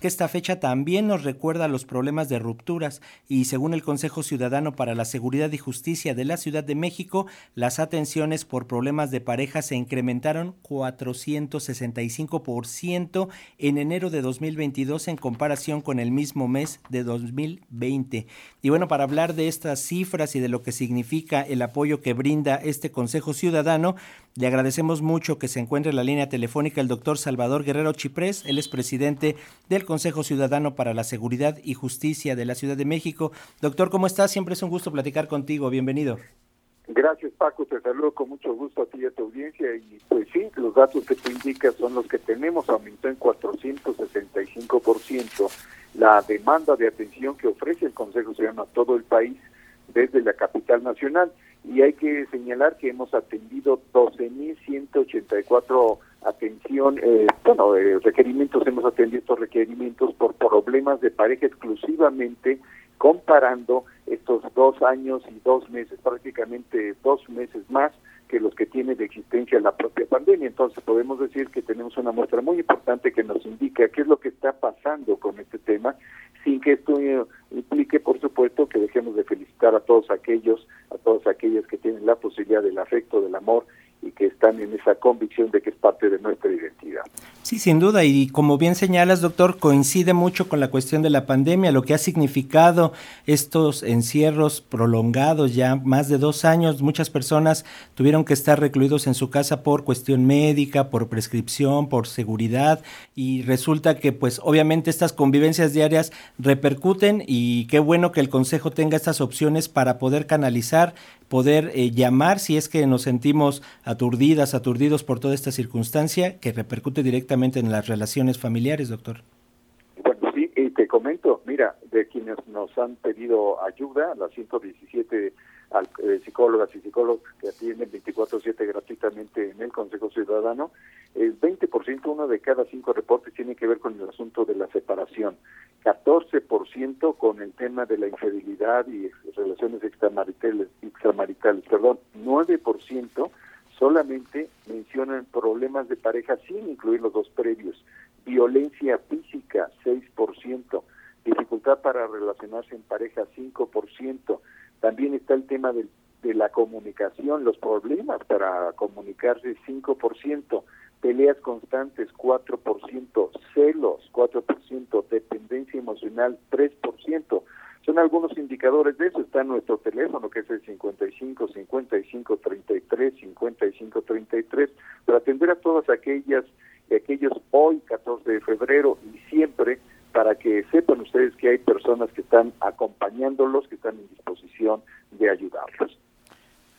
que esta fecha también nos recuerda los problemas de rupturas y según el Consejo Ciudadano para la Seguridad y Justicia de la Ciudad de México, las atenciones por problemas de pareja se incrementaron 465% en enero de 2022 en comparación con el mismo mes de 2020. Y bueno, para hablar de estas cifras y de lo que significa el apoyo que brinda este Consejo Ciudadano, le agradecemos mucho que se encuentre en la línea telefónica el doctor Salvador Guerrero Chiprés. Él es presidente del Consejo Ciudadano para la Seguridad y Justicia de la Ciudad de México. Doctor, ¿cómo estás? Siempre es un gusto platicar contigo. Bienvenido. Gracias Paco, te saludo con mucho gusto a ti y a tu audiencia y pues sí, los datos que tú indicas son los que tenemos, aumentó en 465% la demanda de atención que ofrece el Consejo Ciudadano a todo el país desde la capital nacional y hay que señalar que hemos atendido 12.184 atención, eh, bueno, eh, requerimientos, hemos atendido estos requerimientos por problemas de pareja exclusivamente comparando estos dos años y dos meses, prácticamente dos meses más que los que tiene de existencia la propia pandemia. Entonces podemos decir que tenemos una muestra muy importante que nos indica qué es lo que está pasando con este tema, sin que esto eh, implique, por supuesto, que dejemos de felicitar a todos aquellos, a todas aquellas que tienen la posibilidad del afecto, del amor y que están en esa convicción de que es parte de nuestra identidad. Sí, sin duda, y como bien señalas, doctor, coincide mucho con la cuestión de la pandemia, lo que ha significado estos encierros prolongados ya más de dos años. Muchas personas tuvieron que estar recluidos en su casa por cuestión médica, por prescripción, por seguridad, y resulta que pues obviamente estas convivencias diarias repercuten y qué bueno que el Consejo tenga estas opciones para poder canalizar poder eh, llamar si es que nos sentimos aturdidas, aturdidos por toda esta circunstancia que repercute directamente en las relaciones familiares, doctor. Bueno, sí, y te comento, mira, de quienes nos han pedido ayuda, las 117 eh, psicólogas y psicólogos que atienden 24/7 gratuitamente en el Consejo Ciudadano, el 20%, uno de cada cinco reportes tiene que ver con el asunto de la separación, 14% con el tema de la infidelidad y relaciones extramaritales, extramaritales perdón, 9% solamente mencionan problemas de pareja sin incluir los dos previos, violencia física 6%, dificultad para relacionarse en pareja 5%, también está el tema de, la comunicación, los problemas para comunicarse 5%, peleas constantes 4%, celos 4%, dependencia emocional 3%. Son algunos indicadores de eso. Está nuestro teléfono, que es el 55 55 33 55 33, para atender a todas aquellas y aquellos hoy, 14 de febrero, y siempre para que sepan ustedes que hay personas que están acompañándolos, que están en disposición de ayudarlos.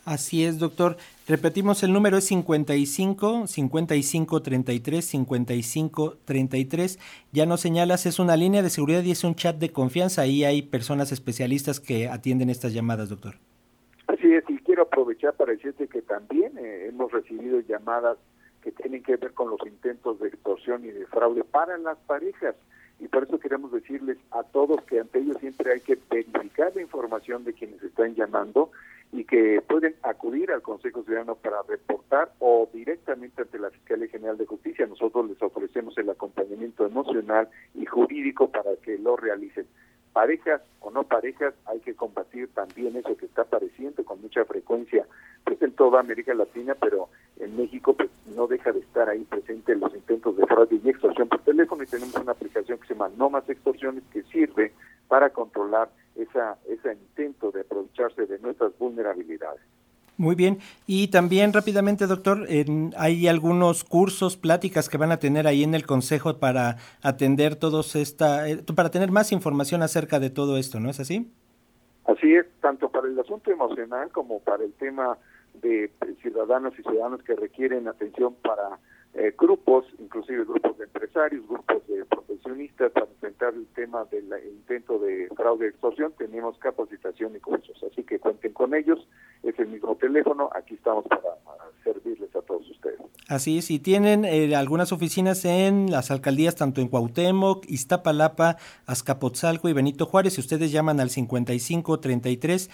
Así es, doctor. Repetimos, el número es 55 55 33 55 33. Ya nos señalas, es una línea de seguridad y es un chat de confianza. Ahí hay personas especialistas que atienden estas llamadas, doctor. Así es, y quiero aprovechar para decirte que también eh, hemos recibido llamadas que tienen que ver con los intentos de extorsión y de fraude para las parejas y por eso queremos decirles a todos que ante ellos siempre hay que verificar la información de quienes están llamando y que pueden acudir al Consejo Ciudadano para reportar o directamente ante la Fiscalía General de Justicia. Nosotros les ofrecemos el acompañamiento emocional y jurídico para que lo realicen. Parejas o no parejas, hay que combatir también eso que está apareciendo con mucha frecuencia pues en toda América Latina, pero en México pues no deja de estar ahí presente los intentos de fraude y extorsión por teléfono y tenemos una aplicación que se llama No Más Extorsiones que sirve para controlar esa, ese intento de aprovecharse de nuestras vulnerabilidades. Muy bien. Y también rápidamente, doctor, hay algunos cursos, pláticas que van a tener ahí en el Consejo para atender todos esta, eh, para tener más información acerca de todo esto, ¿no es así? Así es, tanto para el asunto emocional como para el tema de ciudadanos y ciudadanos que requieren atención para eh, grupos, inclusive grupos de empresarios, grupos de para enfrentar el tema del intento de fraude y extorsión, tenemos capacitación y cursos. Así que cuenten con ellos, es el mismo teléfono, aquí estamos para servirles a todos ustedes. Así es, y tienen eh, algunas oficinas en las alcaldías tanto en Cuauhtémoc, Iztapalapa, Azcapotzalco y Benito Juárez. Si ustedes llaman al 5533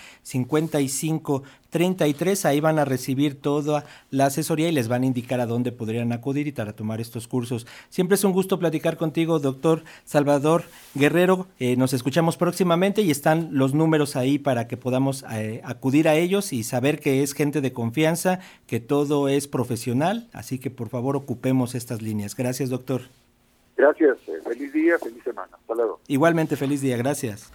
5533, ahí van a recibir toda la asesoría y les van a indicar a dónde podrían acudir y para tomar estos cursos. Siempre es un gusto platicar contigo, doctor Salvador Guerrero. Eh, nos escuchamos próximamente y están los números ahí para que podamos eh, acudir a ellos y saber que es gente de confianza, que todo es profesional. Así que por favor ocupemos estas líneas. Gracias, doctor. Gracias. Eh, feliz día, feliz semana. Hasta luego. Igualmente, feliz día. Gracias.